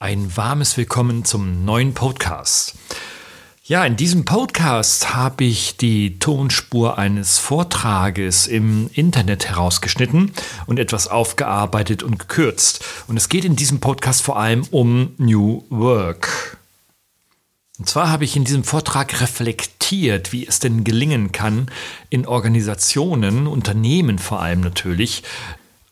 Ein warmes Willkommen zum neuen Podcast. Ja, in diesem Podcast habe ich die Tonspur eines Vortrages im Internet herausgeschnitten und etwas aufgearbeitet und gekürzt. Und es geht in diesem Podcast vor allem um New Work. Und zwar habe ich in diesem Vortrag reflektiert, wie es denn gelingen kann, in Organisationen, Unternehmen vor allem natürlich,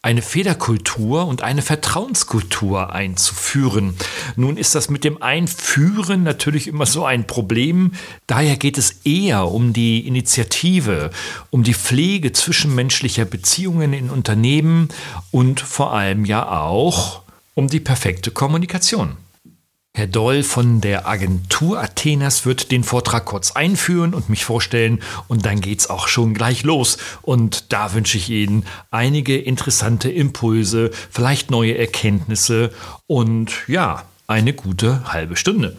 eine Federkultur und eine Vertrauenskultur einzuführen. Nun ist das mit dem Einführen natürlich immer so ein Problem. Daher geht es eher um die Initiative, um die Pflege zwischenmenschlicher Beziehungen in Unternehmen und vor allem ja auch um die perfekte Kommunikation. Herr Doll von der Agentur Athenas wird den Vortrag kurz einführen und mich vorstellen und dann geht's auch schon gleich los. Und da wünsche ich Ihnen einige interessante Impulse, vielleicht neue Erkenntnisse und ja, eine gute halbe Stunde.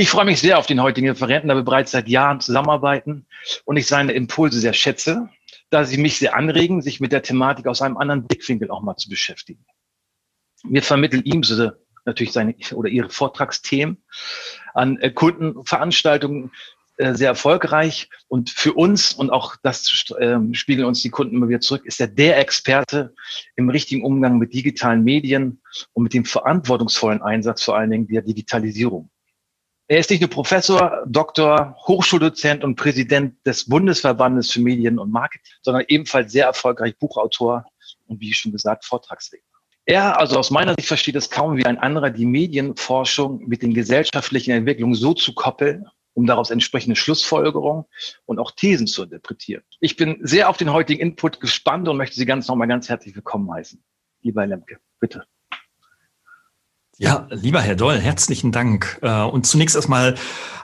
Ich freue mich sehr auf den heutigen Referenten, da wir bereits seit Jahren zusammenarbeiten und ich seine Impulse sehr schätze, da sie mich sehr anregen, sich mit der Thematik aus einem anderen Blickwinkel auch mal zu beschäftigen. Wir vermitteln ihm so natürlich seine oder ihre Vortragsthemen an äh, Kundenveranstaltungen äh, sehr erfolgreich und für uns und auch das äh, spiegeln uns die Kunden immer wieder zurück, ist er der Experte im richtigen Umgang mit digitalen Medien und mit dem verantwortungsvollen Einsatz vor allen Dingen der Digitalisierung. Er ist nicht nur Professor, Doktor, Hochschuldozent und Präsident des Bundesverbandes für Medien und Marketing, sondern ebenfalls sehr erfolgreich Buchautor und wie schon gesagt Vortragsredner. Er, also aus meiner Sicht, versteht es kaum wie ein anderer, die Medienforschung mit den gesellschaftlichen Entwicklungen so zu koppeln, um daraus entsprechende Schlussfolgerungen und auch Thesen zu interpretieren. Ich bin sehr auf den heutigen Input gespannt und möchte Sie ganz nochmal ganz herzlich willkommen heißen. Lieber Lemke, bitte. Ja, lieber Herr Doll, herzlichen Dank. Äh, und zunächst erstmal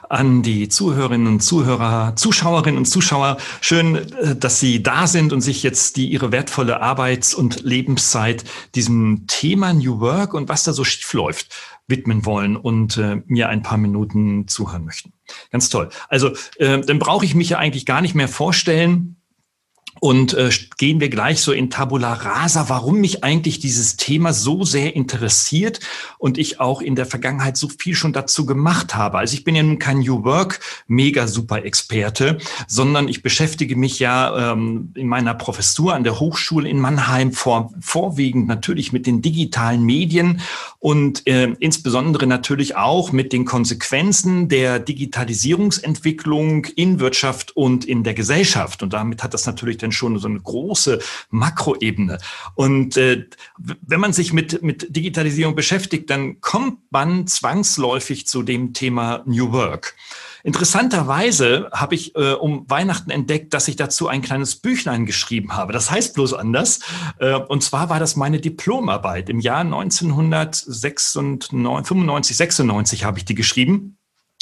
an die Zuhörerinnen und Zuhörer, Zuschauerinnen und Zuschauer. Schön, äh, dass Sie da sind und sich jetzt die Ihre wertvolle Arbeits- und Lebenszeit diesem Thema New Work und was da so schief läuft widmen wollen und äh, mir ein paar Minuten zuhören möchten. Ganz toll. Also, äh, dann brauche ich mich ja eigentlich gar nicht mehr vorstellen. Und äh, gehen wir gleich so in Tabula Rasa, warum mich eigentlich dieses Thema so sehr interessiert und ich auch in der Vergangenheit so viel schon dazu gemacht habe. Also ich bin ja nun kein New Work mega super Experte, sondern ich beschäftige mich ja ähm, in meiner Professur an der Hochschule in Mannheim vor, vorwiegend natürlich mit den digitalen Medien und äh, insbesondere natürlich auch mit den Konsequenzen der Digitalisierungsentwicklung in Wirtschaft und in der Gesellschaft. Und damit hat das natürlich dann schon so eine große Makroebene. Und äh, wenn man sich mit, mit Digitalisierung beschäftigt, dann kommt man zwangsläufig zu dem Thema New Work. Interessanterweise habe ich äh, um Weihnachten entdeckt, dass ich dazu ein kleines Büchlein geschrieben habe. Das heißt bloß anders. Äh, und zwar war das meine Diplomarbeit. Im Jahr 1995, 96 habe ich die geschrieben.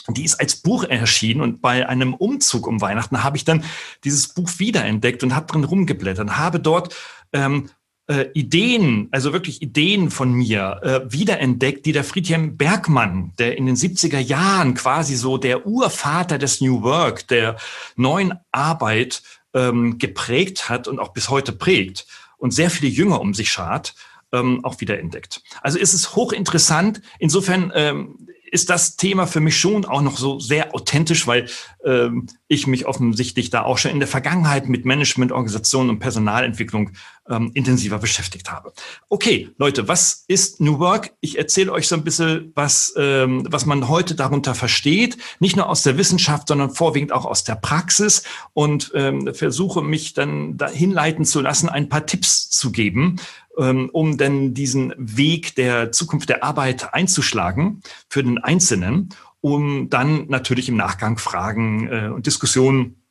Die ist als Buch erschienen und bei einem Umzug um Weihnachten habe ich dann dieses Buch wiederentdeckt und habe drin rumgeblättert und habe dort ähm, äh, Ideen, also wirklich Ideen von mir äh, wiederentdeckt, die der Friedhelm Bergmann, der in den 70er Jahren quasi so der Urvater des New Work, der neuen Arbeit ähm, geprägt hat und auch bis heute prägt und sehr viele Jünger um sich schart, ähm, auch wiederentdeckt. Also ist es hochinteressant. Insofern ähm, ist das Thema für mich schon auch noch so sehr authentisch, weil ähm, ich mich offensichtlich da auch schon in der Vergangenheit mit Management, Organisation und Personalentwicklung ähm, intensiver beschäftigt habe. Okay, Leute, was ist New Work? Ich erzähle euch so ein bisschen, was, ähm, was man heute darunter versteht, nicht nur aus der Wissenschaft, sondern vorwiegend auch aus der Praxis und ähm, versuche mich dann dahin leiten zu lassen, ein paar Tipps zu geben, ähm, um denn diesen Weg der Zukunft der Arbeit einzuschlagen für den Einzelnen, um dann natürlich im Nachgang Fragen äh, und Diskussionen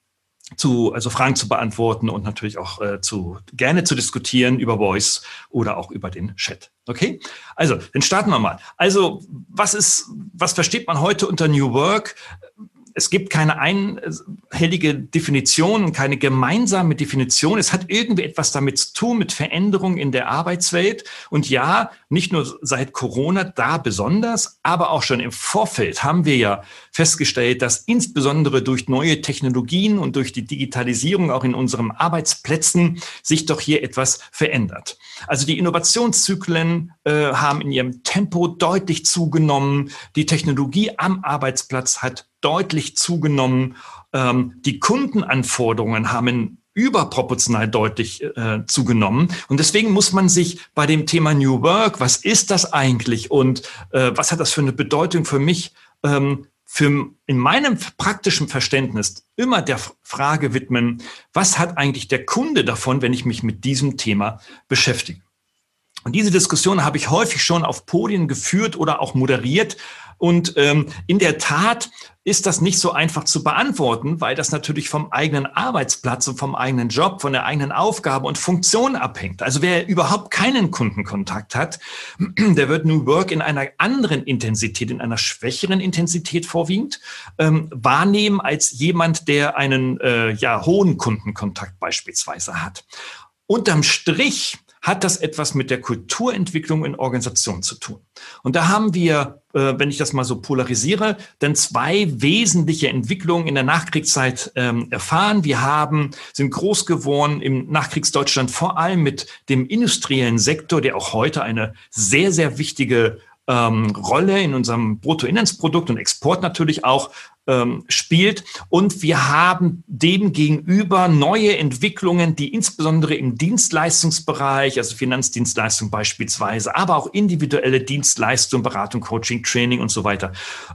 zu, also Fragen zu beantworten und natürlich auch äh, zu gerne zu diskutieren über Voice oder auch über den Chat. Okay? Also, dann starten wir mal. Also, was ist, was versteht man heute unter New Work? Es gibt keine einhellige Definition keine gemeinsame Definition. Es hat irgendwie etwas damit zu tun mit Veränderungen in der Arbeitswelt. Und ja, nicht nur seit Corona, da besonders, aber auch schon im Vorfeld haben wir ja festgestellt, dass insbesondere durch neue Technologien und durch die Digitalisierung auch in unseren Arbeitsplätzen sich doch hier etwas verändert. Also die Innovationszyklen äh, haben in ihrem Tempo deutlich zugenommen. Die Technologie am Arbeitsplatz hat deutlich zugenommen. Ähm, die Kundenanforderungen haben überproportional deutlich äh, zugenommen. Und deswegen muss man sich bei dem Thema New Work, was ist das eigentlich und äh, was hat das für eine Bedeutung für mich, ähm, für in meinem praktischen Verständnis immer der Frage widmen, was hat eigentlich der Kunde davon, wenn ich mich mit diesem Thema beschäftige? Und diese Diskussion habe ich häufig schon auf Podien geführt oder auch moderiert. Und ähm, in der Tat ist das nicht so einfach zu beantworten, weil das natürlich vom eigenen Arbeitsplatz und vom eigenen Job, von der eigenen Aufgabe und Funktion abhängt. Also wer überhaupt keinen Kundenkontakt hat, der wird New Work in einer anderen Intensität, in einer schwächeren Intensität vorwiegend ähm, wahrnehmen als jemand, der einen äh, ja, hohen Kundenkontakt beispielsweise hat. Unterm Strich hat das etwas mit der Kulturentwicklung in Organisationen zu tun. Und da haben wir, äh, wenn ich das mal so polarisiere, dann zwei wesentliche Entwicklungen in der Nachkriegszeit ähm, erfahren. Wir haben, sind groß geworden im Nachkriegsdeutschland vor allem mit dem industriellen Sektor, der auch heute eine sehr, sehr wichtige ähm, Rolle in unserem Bruttoinlandsprodukt und Export natürlich auch ähm, spielt. Und wir haben dem gegenüber neue Entwicklungen, die insbesondere im Dienstleistungsbereich, also Finanzdienstleistung beispielsweise, aber auch individuelle Dienstleistung, Beratung, Coaching, Training und so weiter,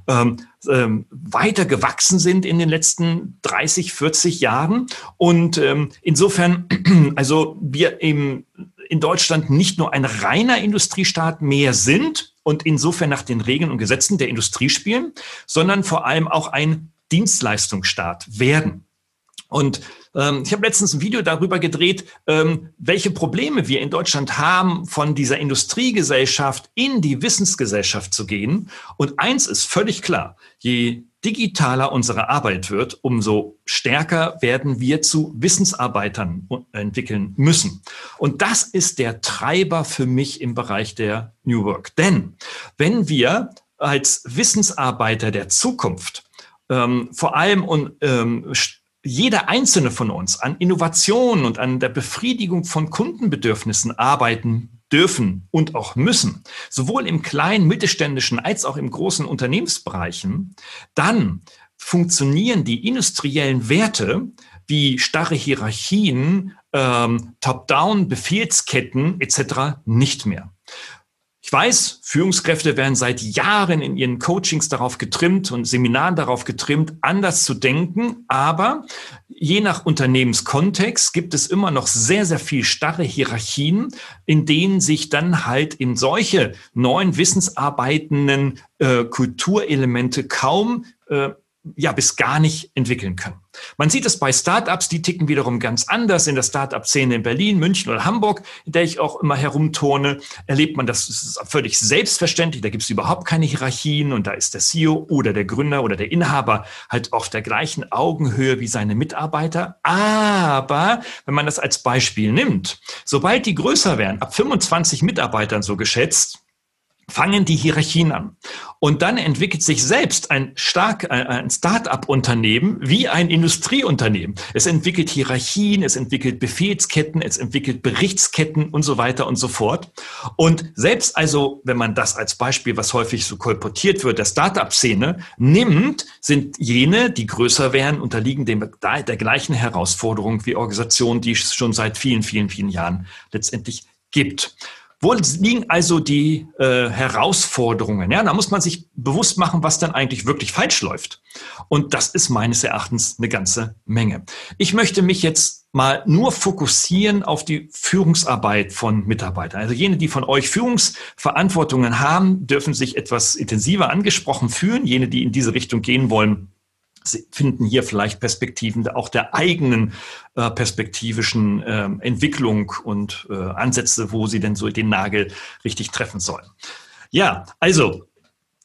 ähm, ähm, weiter gewachsen sind in den letzten 30, 40 Jahren. Und ähm, insofern, also wir im in Deutschland nicht nur ein reiner Industriestaat mehr sind und insofern nach den Regeln und Gesetzen der Industrie spielen, sondern vor allem auch ein Dienstleistungsstaat werden. Und ähm, ich habe letztens ein Video darüber gedreht, ähm, welche Probleme wir in Deutschland haben, von dieser Industriegesellschaft in die Wissensgesellschaft zu gehen. Und eins ist völlig klar, je digitaler unsere Arbeit wird, umso stärker werden wir zu Wissensarbeitern entwickeln müssen. Und das ist der Treiber für mich im Bereich der New Work. Denn wenn wir als Wissensarbeiter der Zukunft ähm, vor allem und ähm, jeder einzelne von uns an Innovationen und an der Befriedigung von Kundenbedürfnissen arbeiten dürfen und auch müssen, sowohl im kleinen, mittelständischen als auch im großen Unternehmensbereichen, dann funktionieren die industriellen Werte wie starre Hierarchien, ähm, Top-Down, Befehlsketten etc. nicht mehr. Ich weiß, Führungskräfte werden seit Jahren in ihren Coachings darauf getrimmt und Seminaren darauf getrimmt, anders zu denken. Aber je nach Unternehmenskontext gibt es immer noch sehr, sehr viel starre Hierarchien, in denen sich dann halt in solche neuen wissensarbeitenden äh, Kulturelemente kaum äh, ja bis gar nicht entwickeln können. Man sieht es bei Startups, die ticken wiederum ganz anders. In der Startup-Szene in Berlin, München oder Hamburg, in der ich auch immer herumturne, erlebt man das, das ist völlig selbstverständlich. Da gibt es überhaupt keine Hierarchien und da ist der CEO oder der Gründer oder der Inhaber halt auf der gleichen Augenhöhe wie seine Mitarbeiter. Aber wenn man das als Beispiel nimmt, sobald die größer werden, ab 25 Mitarbeitern so geschätzt, fangen die Hierarchien an. Und dann entwickelt sich selbst ein stark, äh, ein Start-up-Unternehmen wie ein Industrieunternehmen. Es entwickelt Hierarchien, es entwickelt Befehlsketten, es entwickelt Berichtsketten und so weiter und so fort. Und selbst also, wenn man das als Beispiel, was häufig so kolportiert wird, der Start-up-Szene nimmt, sind jene, die größer werden, unterliegen dem, der gleichen Herausforderung wie Organisationen, die es schon seit vielen, vielen, vielen Jahren letztendlich gibt. Wo liegen also die äh, Herausforderungen? Ja, da muss man sich bewusst machen, was dann eigentlich wirklich falsch läuft. Und das ist meines Erachtens eine ganze Menge. Ich möchte mich jetzt mal nur fokussieren auf die Führungsarbeit von Mitarbeitern. Also jene, die von euch Führungsverantwortungen haben, dürfen sich etwas intensiver angesprochen fühlen. Jene, die in diese Richtung gehen wollen, finden hier vielleicht Perspektiven auch der eigenen äh, perspektivischen äh, Entwicklung und äh, Ansätze, wo sie denn so den Nagel richtig treffen sollen. Ja, also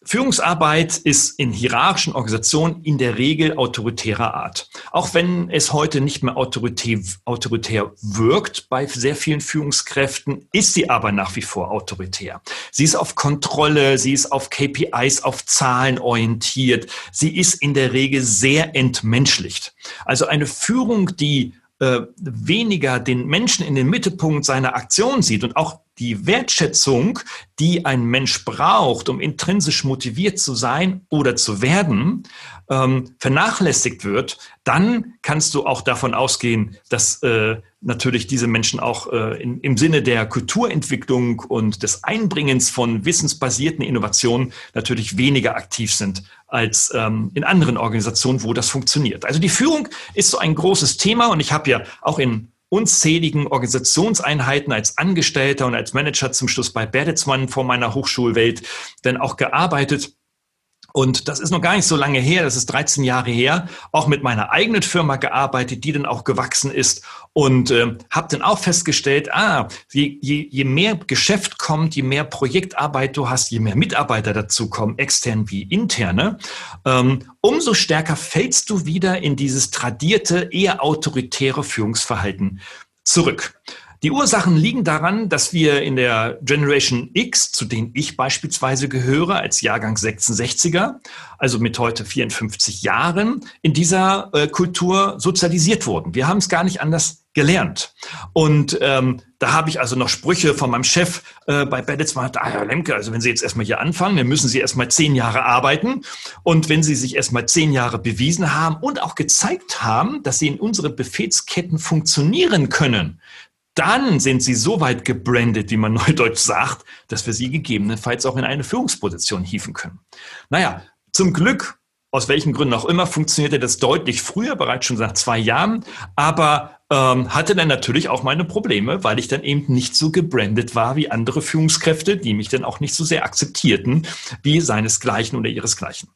Führungsarbeit ist in hierarchischen Organisationen in der Regel autoritärer Art. Auch wenn es heute nicht mehr autoritär, autoritär wirkt bei sehr vielen Führungskräften, ist sie aber nach wie vor autoritär. Sie ist auf Kontrolle, sie ist auf KPIs, auf Zahlen orientiert. Sie ist in der Regel sehr entmenschlicht. Also eine Führung, die äh, weniger den Menschen in den Mittelpunkt seiner Aktion sieht und auch die Wertschätzung, die ein Mensch braucht, um intrinsisch motiviert zu sein oder zu werden, ähm, vernachlässigt wird, dann kannst du auch davon ausgehen, dass äh, natürlich diese Menschen auch äh, in, im Sinne der Kulturentwicklung und des Einbringens von wissensbasierten Innovationen natürlich weniger aktiv sind als ähm, in anderen Organisationen, wo das funktioniert. Also die Führung ist so ein großes Thema und ich habe ja auch in unzähligen Organisationseinheiten als Angestellter und als Manager zum Schluss bei Bertelsmann vor meiner Hochschulwelt dann auch gearbeitet. Und das ist noch gar nicht so lange her, das ist 13 Jahre her, auch mit meiner eigenen Firma gearbeitet, die dann auch gewachsen ist und äh, habe dann auch festgestellt, ah, je, je, je mehr Geschäft kommt, je mehr Projektarbeit du hast, je mehr Mitarbeiter dazu kommen, extern wie interne, ähm, umso stärker fällst du wieder in dieses tradierte, eher autoritäre Führungsverhalten zurück. Die Ursachen liegen daran, dass wir in der Generation X, zu denen ich beispielsweise gehöre, als Jahrgang 66er, also mit heute 54 Jahren, in dieser äh, Kultur sozialisiert wurden. Wir haben es gar nicht anders gelernt. Und ähm, da habe ich also noch Sprüche von meinem Chef äh, bei Bertelsmann, ah, Herr Lemke, also wenn Sie jetzt erstmal hier anfangen, dann müssen Sie erstmal zehn Jahre arbeiten. Und wenn Sie sich erstmal zehn Jahre bewiesen haben und auch gezeigt haben, dass Sie in unsere Befehlsketten funktionieren können, dann sind sie so weit gebrandet, wie man neudeutsch sagt, dass wir sie gegebenenfalls auch in eine Führungsposition hieven können. Naja, zum Glück, aus welchen Gründen auch immer, funktionierte das deutlich früher, bereits schon seit zwei Jahren, aber ähm, hatte dann natürlich auch meine Probleme, weil ich dann eben nicht so gebrandet war wie andere Führungskräfte, die mich dann auch nicht so sehr akzeptierten wie seinesgleichen oder ihresgleichen.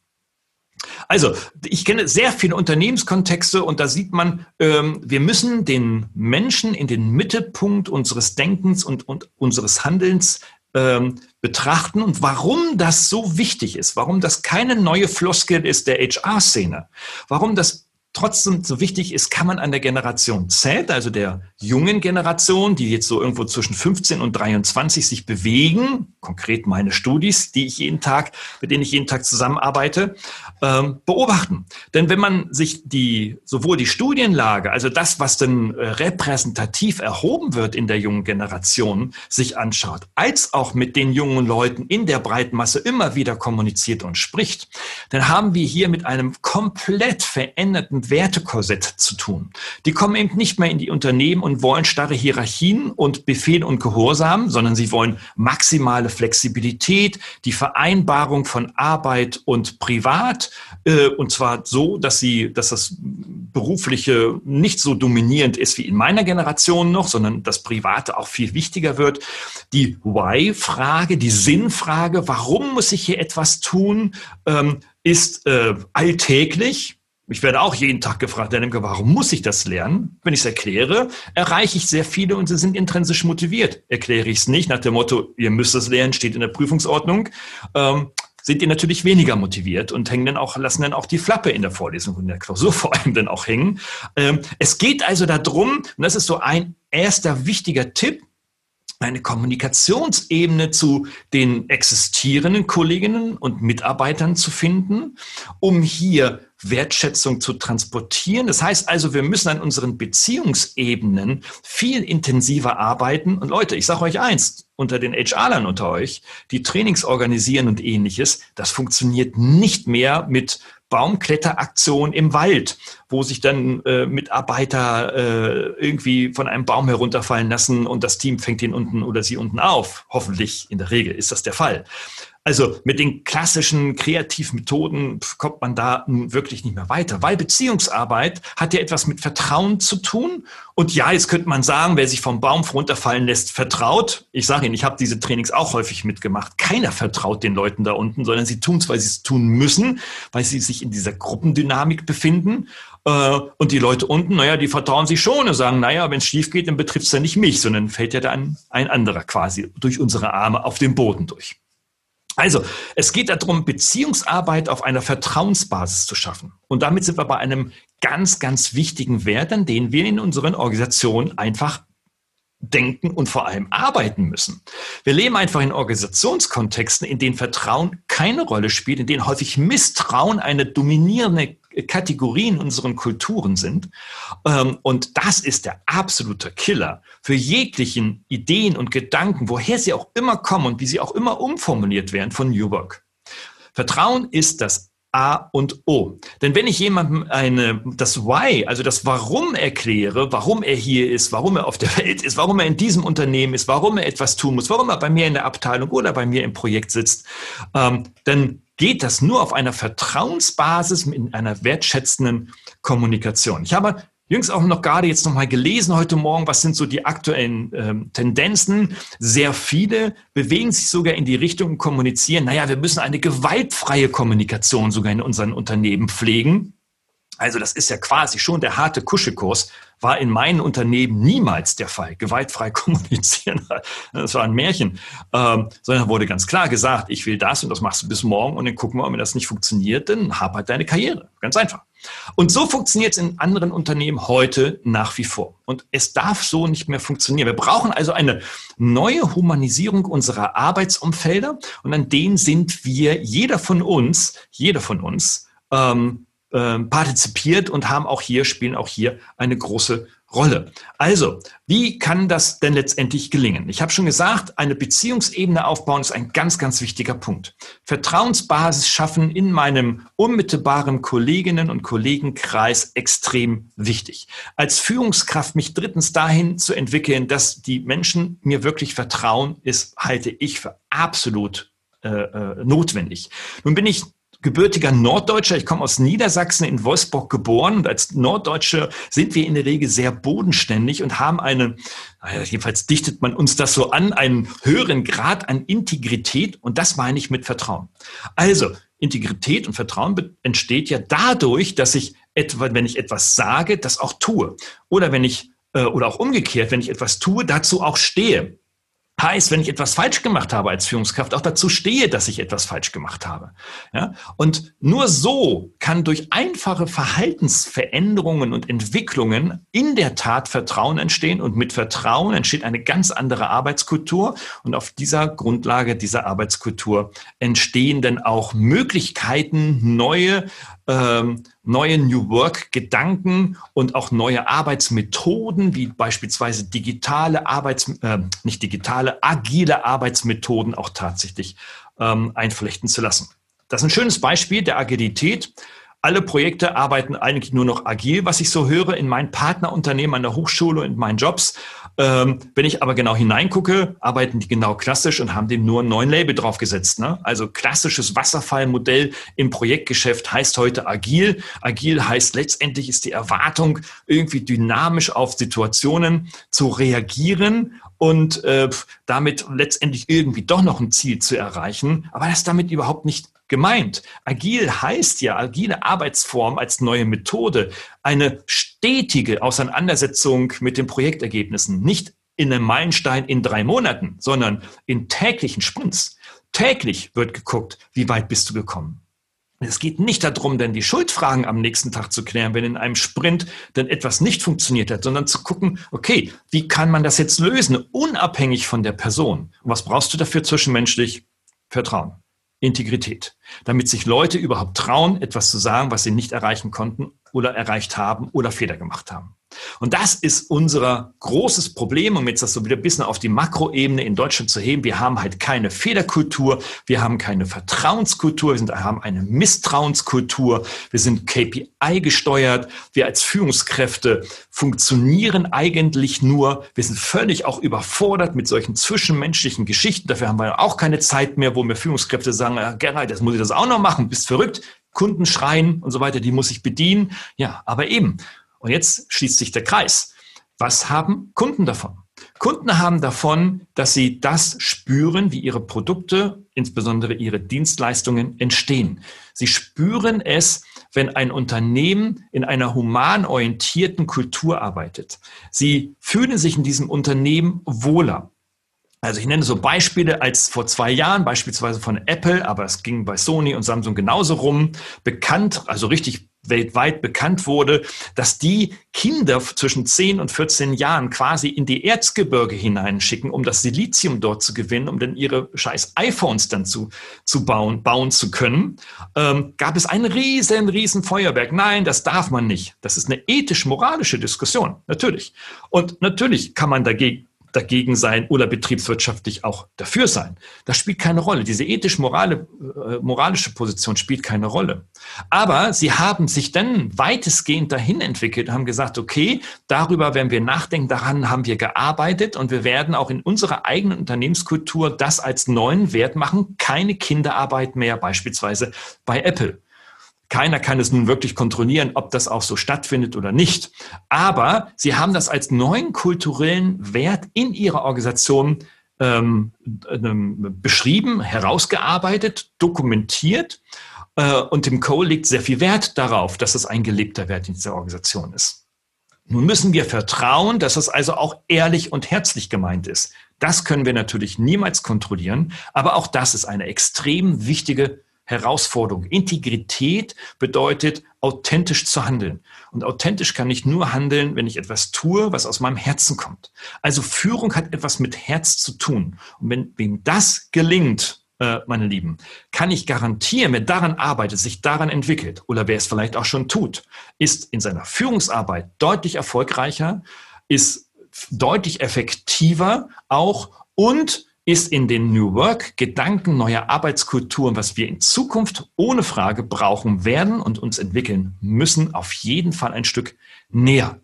Also, ich kenne sehr viele Unternehmenskontexte und da sieht man, ähm, wir müssen den Menschen in den Mittelpunkt unseres Denkens und, und unseres Handelns ähm, betrachten und warum das so wichtig ist, warum das keine neue Floskel ist der HR-Szene, warum das trotzdem so wichtig ist, kann man an der Generation Z, also der jungen Generation, die jetzt so irgendwo zwischen 15 und 23 sich bewegen, konkret meine Studis, die ich jeden Tag, mit denen ich jeden Tag zusammenarbeite, ähm, beobachten. Denn wenn man sich die, sowohl die Studienlage, also das, was denn äh, repräsentativ erhoben wird in der jungen Generation, sich anschaut, als auch mit den jungen Leuten in der breiten Masse immer wieder kommuniziert und spricht, dann haben wir hier mit einem komplett veränderten Wertekorsett zu tun. Die kommen eben nicht mehr in die Unternehmen und wollen starre Hierarchien und Befehl und Gehorsam, sondern sie wollen maximale Flexibilität, die Vereinbarung von Arbeit und Privat, äh, und zwar so, dass sie, dass das berufliche nicht so dominierend ist wie in meiner Generation noch, sondern das Private auch viel wichtiger wird. Die Why-Frage, die Sinnfrage, warum muss ich hier etwas tun, ähm, ist äh, alltäglich ich werde auch jeden Tag gefragt, Herr Lemke, warum muss ich das lernen? Wenn ich es erkläre, erreiche ich sehr viele und sie sind intrinsisch motiviert. Erkläre ich es nicht nach dem Motto, ihr müsst es lernen, steht in der Prüfungsordnung, ähm, sind die natürlich weniger motiviert und hängen dann auch, lassen dann auch die Flappe in der Vorlesung und in der Klausur vor allem dann auch hängen. Ähm, es geht also darum, und das ist so ein erster wichtiger Tipp, eine Kommunikationsebene zu den existierenden Kolleginnen und Mitarbeitern zu finden, um hier Wertschätzung zu transportieren. Das heißt also, wir müssen an unseren Beziehungsebenen viel intensiver arbeiten. Und Leute, ich sage euch eins, unter den HR-Lern unter euch, die Trainings organisieren und ähnliches, das funktioniert nicht mehr mit Baumkletteraktion im Wald, wo sich dann äh, Mitarbeiter äh, irgendwie von einem Baum herunterfallen lassen und das Team fängt ihn unten oder sie unten auf. Hoffentlich in der Regel ist das der Fall. Also mit den klassischen Kreativmethoden kommt man da wirklich nicht mehr weiter, weil Beziehungsarbeit hat ja etwas mit Vertrauen zu tun. Und ja, jetzt könnte man sagen, wer sich vom Baum runterfallen lässt, vertraut. Ich sage Ihnen, ich habe diese Trainings auch häufig mitgemacht. Keiner vertraut den Leuten da unten, sondern sie tun es, weil sie es tun müssen, weil sie sich in dieser Gruppendynamik befinden. Äh, und die Leute unten, naja, die vertrauen sich schon und sagen, naja, wenn es schief geht, dann betrifft es ja nicht mich, sondern fällt ja dann ein anderer quasi durch unsere Arme auf den Boden durch. Also, es geht darum, Beziehungsarbeit auf einer Vertrauensbasis zu schaffen. Und damit sind wir bei einem ganz, ganz wichtigen Wert, an den wir in unseren Organisationen einfach denken und vor allem arbeiten müssen. Wir leben einfach in Organisationskontexten, in denen Vertrauen keine Rolle spielt, in denen häufig Misstrauen eine dominierende Kategorie in unseren Kulturen sind. Ähm, und das ist der absolute Killer für jeglichen Ideen und Gedanken, woher sie auch immer kommen und wie sie auch immer umformuliert werden von New Work. Vertrauen ist das A und O. Denn wenn ich jemandem eine, das Why, also das Warum erkläre, warum er hier ist, warum er auf der Welt ist, warum er in diesem Unternehmen ist, warum er etwas tun muss, warum er bei mir in der Abteilung oder bei mir im Projekt sitzt, ähm, dann geht das nur auf einer Vertrauensbasis in einer wertschätzenden Kommunikation. Ich habe jüngst auch noch gerade jetzt nochmal gelesen heute Morgen, was sind so die aktuellen ähm, Tendenzen. Sehr viele bewegen sich sogar in die Richtung und kommunizieren, naja, wir müssen eine gewaltfreie Kommunikation sogar in unseren Unternehmen pflegen. Also das ist ja quasi schon der harte Kuschelkurs, war in meinen Unternehmen niemals der Fall. Gewaltfrei kommunizieren, das war ein Märchen. Ähm, sondern wurde ganz klar gesagt, ich will das und das machst du bis morgen und dann gucken wir, wenn das nicht funktioniert, dann hab halt deine Karriere. Ganz einfach. Und so funktioniert es in anderen Unternehmen heute nach wie vor. Und es darf so nicht mehr funktionieren. Wir brauchen also eine neue Humanisierung unserer Arbeitsumfelder und an denen sind wir, jeder von uns, jeder von uns, ähm, ähm, partizipiert und haben auch hier, spielen auch hier eine große Rolle. Also, wie kann das denn letztendlich gelingen? Ich habe schon gesagt, eine Beziehungsebene aufbauen ist ein ganz, ganz wichtiger Punkt. Vertrauensbasis schaffen in meinem unmittelbaren Kolleginnen und Kollegenkreis extrem wichtig. Als Führungskraft mich drittens dahin zu entwickeln, dass die Menschen mir wirklich vertrauen, ist, halte ich für absolut äh, äh, notwendig. Nun bin ich gebürtiger Norddeutscher. Ich komme aus Niedersachsen in Wolfsburg geboren und als Norddeutsche sind wir in der Regel sehr bodenständig und haben eine, jedenfalls dichtet man uns das so an, einen höheren Grad an Integrität und das meine ich mit Vertrauen. Also Integrität und Vertrauen entsteht ja dadurch, dass ich etwa, wenn ich etwas sage, das auch tue. Oder wenn ich, äh, oder auch umgekehrt, wenn ich etwas tue, dazu auch stehe. Heißt, wenn ich etwas falsch gemacht habe als Führungskraft, auch dazu stehe, dass ich etwas falsch gemacht habe. Ja? Und nur so kann durch einfache Verhaltensveränderungen und Entwicklungen in der Tat Vertrauen entstehen. Und mit Vertrauen entsteht eine ganz andere Arbeitskultur. Und auf dieser Grundlage dieser Arbeitskultur entstehen dann auch Möglichkeiten, neue ähm, neue New Work-Gedanken und auch neue Arbeitsmethoden, wie beispielsweise digitale Arbeits, äh, nicht digitale, agile Arbeitsmethoden auch tatsächlich ähm, einflechten zu lassen. Das ist ein schönes Beispiel der Agilität. Alle Projekte arbeiten eigentlich nur noch agil, was ich so höre in meinen Partnerunternehmen an der Hochschule und in meinen Jobs. Ähm, wenn ich aber genau hineingucke, arbeiten die genau klassisch und haben dem nur einen neuen Label draufgesetzt. Ne? Also klassisches Wasserfallmodell im Projektgeschäft heißt heute agil. Agil heißt letztendlich ist die Erwartung, irgendwie dynamisch auf Situationen zu reagieren und äh, damit letztendlich irgendwie doch noch ein Ziel zu erreichen. Aber das damit überhaupt nicht gemeint. Agil heißt ja, agile Arbeitsform als neue Methode, eine stetige Auseinandersetzung mit den Projektergebnissen, nicht in einem Meilenstein in drei Monaten, sondern in täglichen Sprints. Täglich wird geguckt, wie weit bist du gekommen. Es geht nicht darum, denn die Schuldfragen am nächsten Tag zu klären, wenn in einem Sprint dann etwas nicht funktioniert hat, sondern zu gucken, okay, wie kann man das jetzt lösen, unabhängig von der Person? Und was brauchst du dafür zwischenmenschlich? Vertrauen. Integrität, damit sich Leute überhaupt trauen, etwas zu sagen, was sie nicht erreichen konnten, oder erreicht haben oder Fehler gemacht haben. Und das ist unser großes Problem, um jetzt das so wieder ein bisschen auf die Makroebene in Deutschland zu heben. Wir haben halt keine Fehlerkultur, wir haben keine Vertrauenskultur, wir sind, haben eine Misstrauenskultur, wir sind KPI gesteuert, wir als Führungskräfte funktionieren eigentlich nur, wir sind völlig auch überfordert mit solchen zwischenmenschlichen Geschichten. Dafür haben wir auch keine Zeit mehr, wo mir Führungskräfte sagen, Gerald, jetzt muss ich das auch noch machen, bist verrückt. Kunden schreien und so weiter, die muss ich bedienen. Ja, aber eben, und jetzt schließt sich der Kreis. Was haben Kunden davon? Kunden haben davon, dass sie das spüren, wie ihre Produkte, insbesondere ihre Dienstleistungen entstehen. Sie spüren es, wenn ein Unternehmen in einer human orientierten Kultur arbeitet. Sie fühlen sich in diesem Unternehmen wohler. Also ich nenne so Beispiele als vor zwei Jahren, beispielsweise von Apple, aber es ging bei Sony und Samsung genauso rum, bekannt, also richtig weltweit bekannt wurde, dass die Kinder zwischen 10 und 14 Jahren quasi in die Erzgebirge hineinschicken, um das Silizium dort zu gewinnen, um dann ihre scheiß iPhones dann zu, zu bauen, bauen zu können, ähm, gab es ein riesen, riesen Feuerwerk. Nein, das darf man nicht. Das ist eine ethisch-moralische Diskussion, natürlich. Und natürlich kann man dagegen, dagegen sein oder betriebswirtschaftlich auch dafür sein. Das spielt keine Rolle. Diese ethisch-moralische äh, Position spielt keine Rolle. Aber sie haben sich dann weitestgehend dahin entwickelt, haben gesagt, okay, darüber werden wir nachdenken, daran haben wir gearbeitet und wir werden auch in unserer eigenen Unternehmenskultur das als neuen Wert machen. Keine Kinderarbeit mehr, beispielsweise bei Apple. Keiner kann es nun wirklich kontrollieren, ob das auch so stattfindet oder nicht. Aber sie haben das als neuen kulturellen Wert in ihrer Organisation ähm, ähm, beschrieben, herausgearbeitet, dokumentiert. Äh, und Tim Cole legt sehr viel Wert darauf, dass es ein gelebter Wert in dieser Organisation ist. Nun müssen wir vertrauen, dass es also auch ehrlich und herzlich gemeint ist. Das können wir natürlich niemals kontrollieren, aber auch das ist eine extrem wichtige Herausforderung. Integrität bedeutet, authentisch zu handeln. Und authentisch kann ich nur handeln, wenn ich etwas tue, was aus meinem Herzen kommt. Also Führung hat etwas mit Herz zu tun. Und wenn wem das gelingt, äh, meine Lieben, kann ich garantieren, wer daran arbeitet, sich daran entwickelt oder wer es vielleicht auch schon tut, ist in seiner Führungsarbeit deutlich erfolgreicher, ist deutlich effektiver auch und ist in den New Work Gedanken neuer Arbeitskulturen, was wir in Zukunft ohne Frage brauchen werden und uns entwickeln müssen, auf jeden Fall ein Stück näher.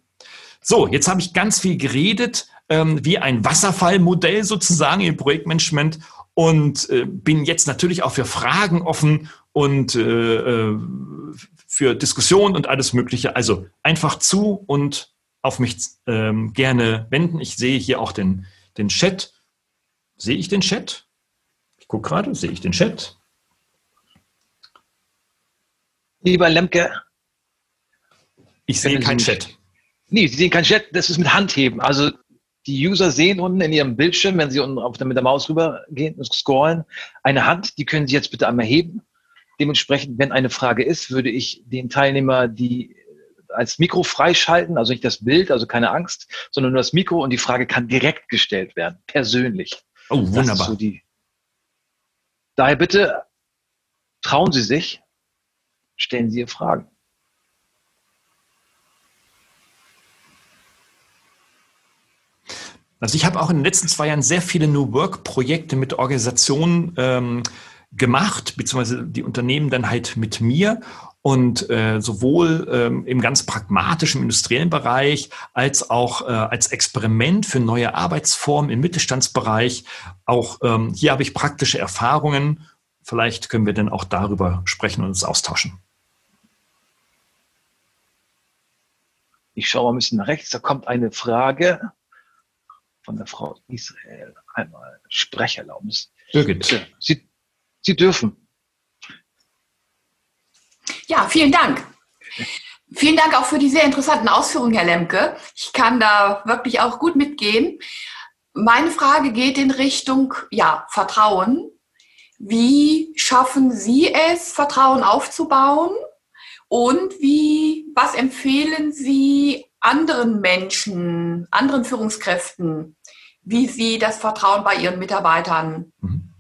So, jetzt habe ich ganz viel geredet, ähm, wie ein Wasserfallmodell sozusagen im Projektmanagement und äh, bin jetzt natürlich auch für Fragen offen und äh, äh für Diskussionen und alles Mögliche. Also einfach zu und auf mich ähm, gerne wenden. Ich sehe hier auch den, den Chat. Sehe ich den Chat? Ich gucke gerade, sehe ich den Chat? Lieber Lemke. Ich sehe keinen Chat. Nee, Sie sehen keinen Chat, das ist mit Handheben. Also die User sehen unten in ihrem Bildschirm, wenn sie unten auf, mit der Maus rübergehen und scrollen, eine Hand, die können Sie jetzt bitte einmal heben. Dementsprechend, wenn eine Frage ist, würde ich den Teilnehmer die als Mikro freischalten, also nicht das Bild, also keine Angst, sondern nur das Mikro und die Frage kann direkt gestellt werden, persönlich. Oh, wunderbar. So die... Daher bitte trauen Sie sich, stellen Sie Ihre Fragen. Also ich habe auch in den letzten zwei Jahren sehr viele New Work-Projekte mit Organisationen ähm, gemacht, beziehungsweise die Unternehmen dann halt mit mir und äh, sowohl ähm, im ganz pragmatischen industriellen Bereich als auch äh, als Experiment für neue Arbeitsformen im Mittelstandsbereich. Auch ähm, hier habe ich praktische Erfahrungen. Vielleicht können wir dann auch darüber sprechen und uns austauschen. Ich schaue mal ein bisschen nach rechts. Da kommt eine Frage von der Frau Israel. Einmal Sprecherlaubnis. Birgit. Sie, Sie dürfen. Ja, vielen Dank. Vielen Dank auch für die sehr interessanten Ausführungen, Herr Lemke. Ich kann da wirklich auch gut mitgehen. Meine Frage geht in Richtung ja, Vertrauen. Wie schaffen Sie es, Vertrauen aufzubauen? Und wie, was empfehlen Sie anderen Menschen, anderen Führungskräften, wie sie das Vertrauen bei ihren Mitarbeitern mhm.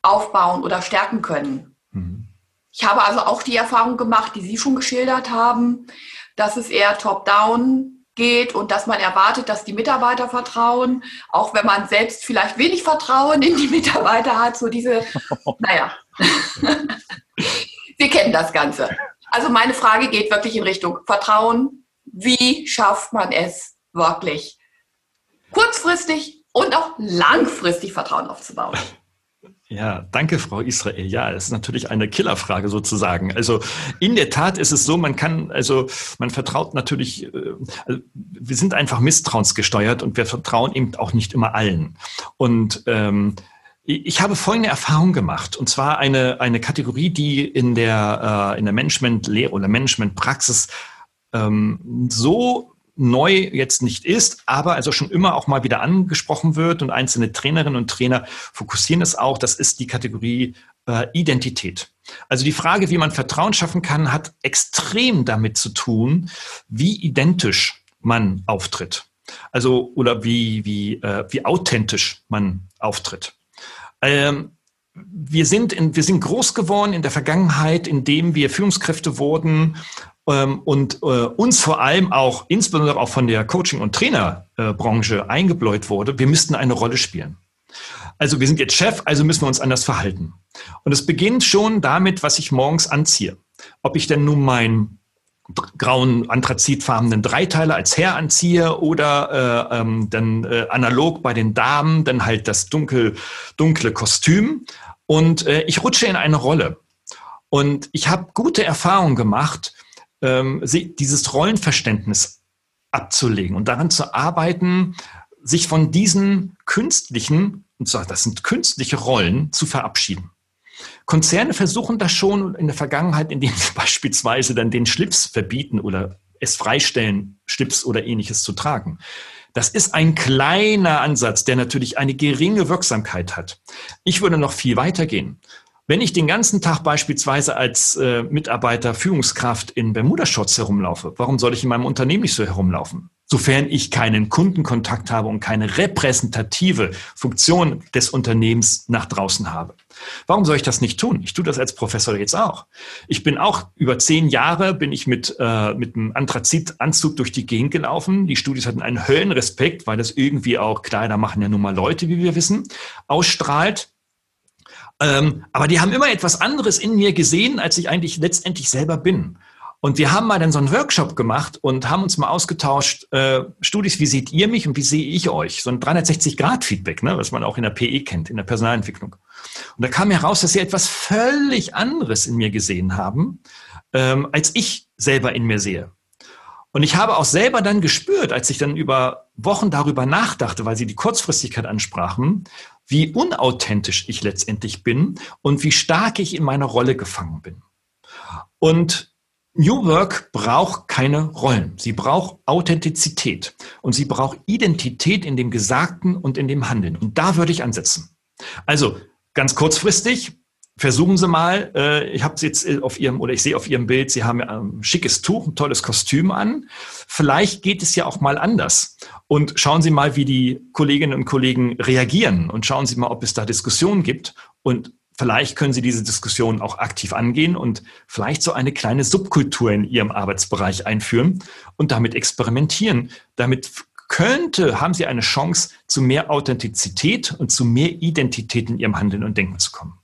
aufbauen oder stärken können? Mhm. Ich habe also auch die Erfahrung gemacht, die Sie schon geschildert haben, dass es eher top-down geht und dass man erwartet, dass die Mitarbeiter vertrauen, auch wenn man selbst vielleicht wenig Vertrauen in die Mitarbeiter hat, so diese, naja, wir kennen das Ganze. Also meine Frage geht wirklich in Richtung Vertrauen. Wie schafft man es wirklich kurzfristig und auch langfristig Vertrauen aufzubauen? Ja, danke, Frau Israel. Ja, es ist natürlich eine Killerfrage sozusagen. Also in der Tat ist es so, man kann, also man vertraut natürlich, äh, also wir sind einfach misstrauensgesteuert und wir vertrauen eben auch nicht immer allen. Und ähm, ich habe folgende Erfahrung gemacht, und zwar eine, eine Kategorie, die in der, äh, in der Management-Lehre oder Management-Praxis ähm, so neu jetzt nicht ist, aber also schon immer auch mal wieder angesprochen wird und einzelne Trainerinnen und Trainer fokussieren es auch, das ist die Kategorie äh, Identität. Also die Frage, wie man Vertrauen schaffen kann, hat extrem damit zu tun, wie identisch man auftritt. Also oder wie, wie, äh, wie authentisch man auftritt. Ähm, wir sind, in, wir sind groß geworden in der Vergangenheit, indem wir Führungskräfte wurden und äh, uns vor allem auch, insbesondere auch von der Coaching- und Trainerbranche eingebläut wurde, wir müssten eine Rolle spielen. Also wir sind jetzt Chef, also müssen wir uns anders verhalten. Und es beginnt schon damit, was ich morgens anziehe. Ob ich denn nun meinen grauen anthrazitfarbenen Dreiteiler als Herr anziehe oder äh, ähm, dann äh, analog bei den Damen dann halt das dunkel, dunkle Kostüm. Und äh, ich rutsche in eine Rolle. Und ich habe gute Erfahrungen gemacht, ähm, dieses Rollenverständnis abzulegen und daran zu arbeiten, sich von diesen künstlichen, und zwar das sind künstliche Rollen, zu verabschieden. Konzerne versuchen das schon in der Vergangenheit, indem sie beispielsweise dann den Schlips verbieten oder es freistellen, Schlips oder ähnliches zu tragen. Das ist ein kleiner Ansatz, der natürlich eine geringe Wirksamkeit hat. Ich würde noch viel weiter gehen. Wenn ich den ganzen Tag beispielsweise als äh, Mitarbeiter, Führungskraft in Bermuda-Shorts herumlaufe, warum soll ich in meinem Unternehmen nicht so herumlaufen? Sofern ich keinen Kundenkontakt habe und keine repräsentative Funktion des Unternehmens nach draußen habe. Warum soll ich das nicht tun? Ich tue das als Professor jetzt auch. Ich bin auch über zehn Jahre bin ich mit, äh, mit einem Anthrazitanzug durch die Gegend gelaufen. Die Studis hatten einen Höllenrespekt, weil das irgendwie auch, Kleider machen ja nun mal Leute, wie wir wissen, ausstrahlt. Ähm, aber die haben immer etwas anderes in mir gesehen, als ich eigentlich letztendlich selber bin. Und wir haben mal dann so einen Workshop gemacht und haben uns mal ausgetauscht, äh, Studis, wie seht ihr mich und wie sehe ich euch? So ein 360-Grad-Feedback, ne, was man auch in der PE kennt, in der Personalentwicklung. Und da kam heraus, dass sie etwas völlig anderes in mir gesehen haben, ähm, als ich selber in mir sehe. Und ich habe auch selber dann gespürt, als ich dann über Wochen darüber nachdachte, weil sie die Kurzfristigkeit ansprachen, wie unauthentisch ich letztendlich bin und wie stark ich in meiner Rolle gefangen bin. Und New Work braucht keine Rollen. Sie braucht Authentizität und sie braucht Identität in dem Gesagten und in dem Handeln. Und da würde ich ansetzen. Also ganz kurzfristig, versuchen Sie mal, äh, ich habe jetzt äh, auf Ihrem, oder ich sehe auf Ihrem Bild, Sie haben ein schickes Tuch, ein tolles Kostüm an. Vielleicht geht es ja auch mal anders. Und schauen Sie mal, wie die Kolleginnen und Kollegen reagieren und schauen Sie mal, ob es da Diskussionen gibt. Und vielleicht können Sie diese Diskussion auch aktiv angehen und vielleicht so eine kleine Subkultur in Ihrem Arbeitsbereich einführen und damit experimentieren. Damit könnte, haben Sie eine Chance, zu mehr Authentizität und zu mehr Identität in Ihrem Handeln und Denken zu kommen.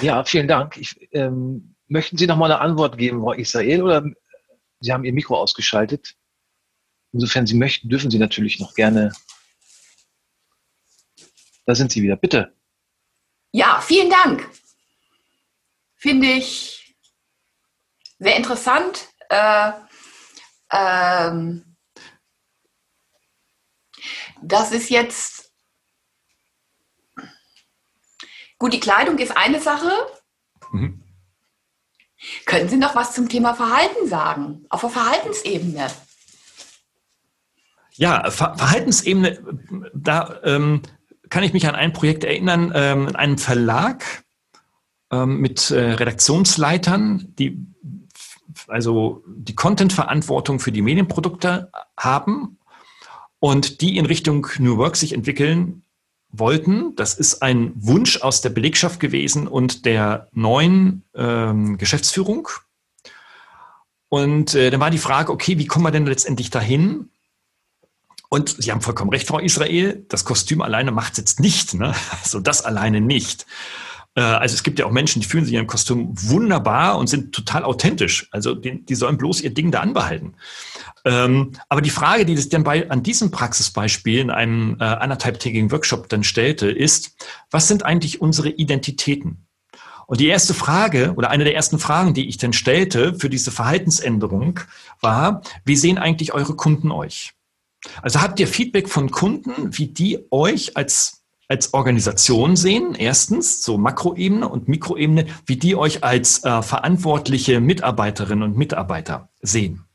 Ja, vielen Dank. Ich, ähm, möchten Sie noch mal eine Antwort geben, Frau Israel, oder Sie haben Ihr Mikro ausgeschaltet? Insofern Sie möchten, dürfen Sie natürlich noch gerne. Da sind Sie wieder. Bitte. Ja, vielen Dank. Finde ich sehr interessant. Äh, ähm, das ist jetzt Gut, die Kleidung ist eine Sache. Mhm. Können Sie noch was zum Thema Verhalten sagen, auf der Verhaltensebene? Ja, Ver Verhaltensebene, da ähm, kann ich mich an ein Projekt erinnern, ähm, in einem Verlag ähm, mit äh, Redaktionsleitern, die also die Content-Verantwortung für die Medienprodukte haben und die in Richtung New Work sich entwickeln wollten. Das ist ein Wunsch aus der Belegschaft gewesen und der neuen ähm, Geschäftsführung. Und äh, dann war die Frage, okay, wie kommen wir denn letztendlich dahin? Und Sie haben vollkommen recht, Frau Israel, das Kostüm alleine macht es jetzt nicht. Ne? Also das alleine nicht. Äh, also es gibt ja auch Menschen, die fühlen sich in ihrem Kostüm wunderbar und sind total authentisch. Also die, die sollen bloß ihr Ding da anbehalten. Ähm, aber die Frage, die sich dann bei, an diesem Praxisbeispiel in einem äh, anderthalbtägigen Workshop dann stellte, ist, was sind eigentlich unsere Identitäten? Und die erste Frage oder eine der ersten Fragen, die ich dann stellte für diese Verhaltensänderung war, wie sehen eigentlich eure Kunden euch? Also habt ihr Feedback von Kunden, wie die euch als als Organisation sehen, erstens, so Makroebene und Mikroebene, wie die euch als äh, verantwortliche Mitarbeiterinnen und Mitarbeiter sehen.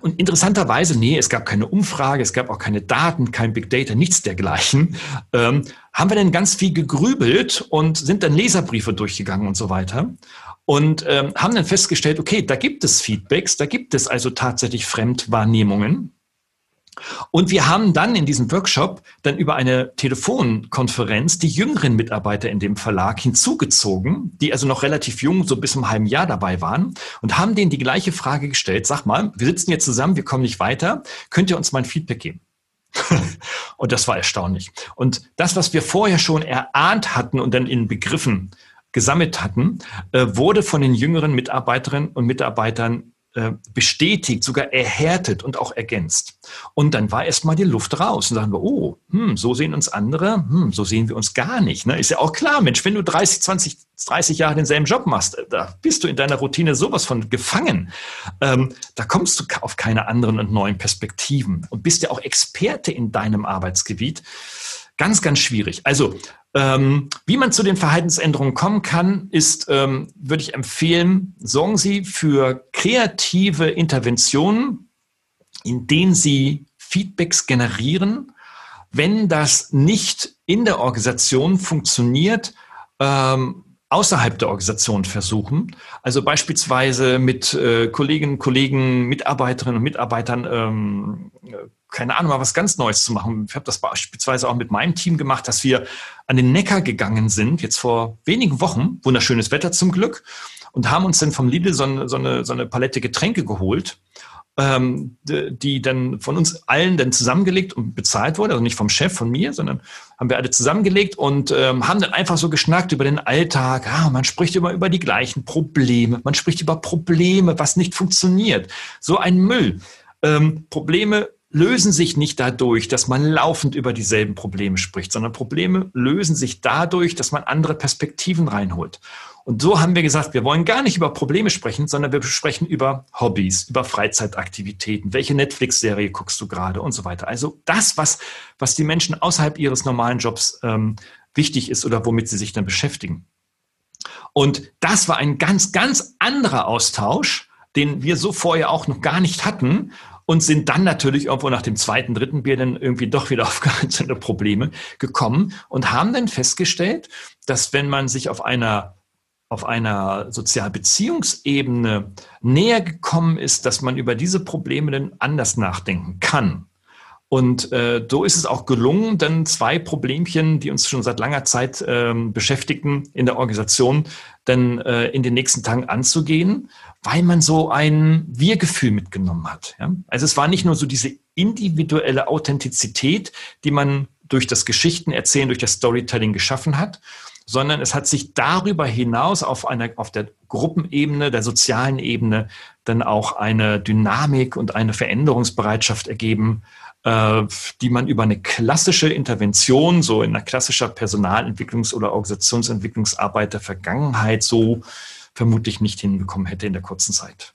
Und interessanterweise, nee, es gab keine Umfrage, es gab auch keine Daten, kein Big Data, nichts dergleichen. Ähm, haben wir dann ganz viel gegrübelt und sind dann Leserbriefe durchgegangen und so weiter. Und ähm, haben dann festgestellt, okay, da gibt es Feedbacks, da gibt es also tatsächlich Fremdwahrnehmungen. Und wir haben dann in diesem Workshop dann über eine Telefonkonferenz die jüngeren Mitarbeiter in dem Verlag hinzugezogen, die also noch relativ jung, so bis zum halben Jahr dabei waren und haben denen die gleiche Frage gestellt. Sag mal, wir sitzen jetzt zusammen, wir kommen nicht weiter. Könnt ihr uns mal ein Feedback geben? und das war erstaunlich. Und das, was wir vorher schon erahnt hatten und dann in Begriffen gesammelt hatten, äh, wurde von den jüngeren Mitarbeiterinnen und Mitarbeitern bestätigt, sogar erhärtet und auch ergänzt. Und dann war erstmal die Luft raus und sagen wir, oh, hm, so sehen uns andere, hm, so sehen wir uns gar nicht. Ne? Ist ja auch klar, Mensch, wenn du 30, 20, 30 Jahre denselben Job machst, äh, da bist du in deiner Routine sowas von gefangen. Ähm, da kommst du auf keine anderen und neuen Perspektiven und bist ja auch Experte in deinem Arbeitsgebiet. Ganz, ganz schwierig. Also ähm, wie man zu den Verhaltensänderungen kommen kann, ist, ähm, würde ich empfehlen, sorgen Sie für kreative Interventionen, in denen Sie Feedbacks generieren. Wenn das nicht in der Organisation funktioniert, ähm, außerhalb der Organisation versuchen. Also beispielsweise mit äh, Kolleginnen, Kollegen, Mitarbeiterinnen und Mitarbeitern, ähm, keine Ahnung, mal was ganz Neues zu machen. Ich habe das beispielsweise auch mit meinem Team gemacht, dass wir an den Neckar gegangen sind, jetzt vor wenigen Wochen, wunderschönes Wetter zum Glück, und haben uns dann vom Lidl so eine, so eine, so eine Palette Getränke geholt ähm, die dann von uns allen dann zusammengelegt und bezahlt wurde, also nicht vom Chef, von mir, sondern haben wir alle zusammengelegt und ähm, haben dann einfach so geschnackt über den Alltag. Ah, man spricht immer über die gleichen Probleme, man spricht über Probleme, was nicht funktioniert. So ein Müll. Ähm, Probleme lösen sich nicht dadurch, dass man laufend über dieselben Probleme spricht, sondern Probleme lösen sich dadurch, dass man andere Perspektiven reinholt. Und so haben wir gesagt, wir wollen gar nicht über Probleme sprechen, sondern wir sprechen über Hobbys, über Freizeitaktivitäten. Welche Netflix-Serie guckst du gerade und so weiter. Also das, was, was die Menschen außerhalb ihres normalen Jobs ähm, wichtig ist oder womit sie sich dann beschäftigen. Und das war ein ganz, ganz anderer Austausch, den wir so vorher auch noch gar nicht hatten und sind dann natürlich irgendwo nach dem zweiten, dritten Bier dann irgendwie doch wieder auf einzelne Probleme gekommen und haben dann festgestellt, dass wenn man sich auf einer auf einer Sozialbeziehungsebene näher gekommen ist, dass man über diese Probleme dann anders nachdenken kann. Und äh, so ist es auch gelungen, dann zwei Problemchen, die uns schon seit langer Zeit ähm, beschäftigten in der Organisation, dann äh, in den nächsten Tagen anzugehen, weil man so ein Wir-Gefühl mitgenommen hat. Ja? Also es war nicht nur so diese individuelle Authentizität, die man durch das Geschichtenerzählen, durch das Storytelling geschaffen hat, sondern es hat sich darüber hinaus auf einer, auf der Gruppenebene, der sozialen Ebene dann auch eine Dynamik und eine Veränderungsbereitschaft ergeben, äh, die man über eine klassische Intervention, so in einer klassischer Personalentwicklungs- oder Organisationsentwicklungsarbeit der Vergangenheit so vermutlich nicht hinbekommen hätte in der kurzen Zeit.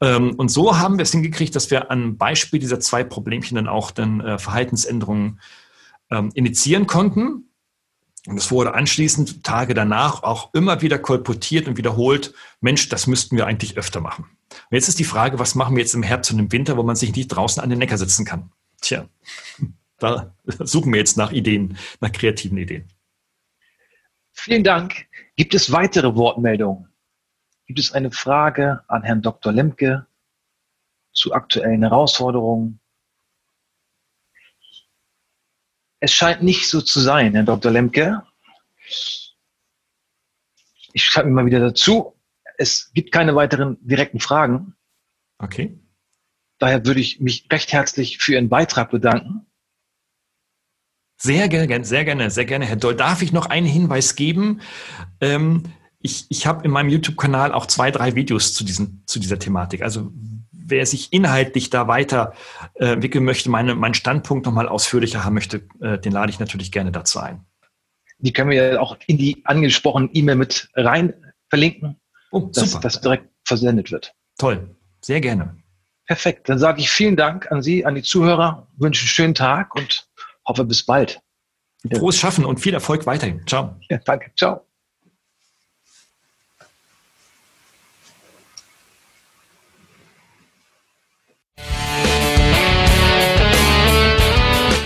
Ähm, und so haben wir es hingekriegt, dass wir an Beispiel dieser zwei Problemchen dann auch dann äh, Verhaltensänderungen ähm, initiieren konnten und es wurde anschließend Tage danach auch immer wieder kolportiert und wiederholt, Mensch, das müssten wir eigentlich öfter machen. Und jetzt ist die Frage, was machen wir jetzt im Herbst und im Winter, wo man sich nicht draußen an den Neckar sitzen kann? Tja, da suchen wir jetzt nach Ideen, nach kreativen Ideen. Vielen Dank. Gibt es weitere Wortmeldungen? Gibt es eine Frage an Herrn Dr. Lemke zu aktuellen Herausforderungen Es scheint nicht so zu sein, Herr Dr. Lemke. Ich schreibe mir mal wieder dazu. Es gibt keine weiteren direkten Fragen. Okay. Daher würde ich mich recht herzlich für Ihren Beitrag bedanken. Sehr gerne, sehr gerne, sehr gerne, Herr Doll. Darf ich noch einen Hinweis geben? Ähm, ich ich habe in meinem YouTube-Kanal auch zwei, drei Videos zu, diesen, zu dieser Thematik. Also wer sich inhaltlich da weiter äh, wickeln möchte, meine, meinen Standpunkt nochmal ausführlicher haben möchte, äh, den lade ich natürlich gerne dazu ein. Die können wir ja auch in die angesprochene E-Mail mit rein verlinken, oh, dass das direkt versendet wird. Toll, sehr gerne. Perfekt, dann sage ich vielen Dank an Sie, an die Zuhörer, wünsche einen schönen Tag und hoffe bis bald. Frohes Schaffen und viel Erfolg weiterhin. Ciao. Ja, danke. Ciao.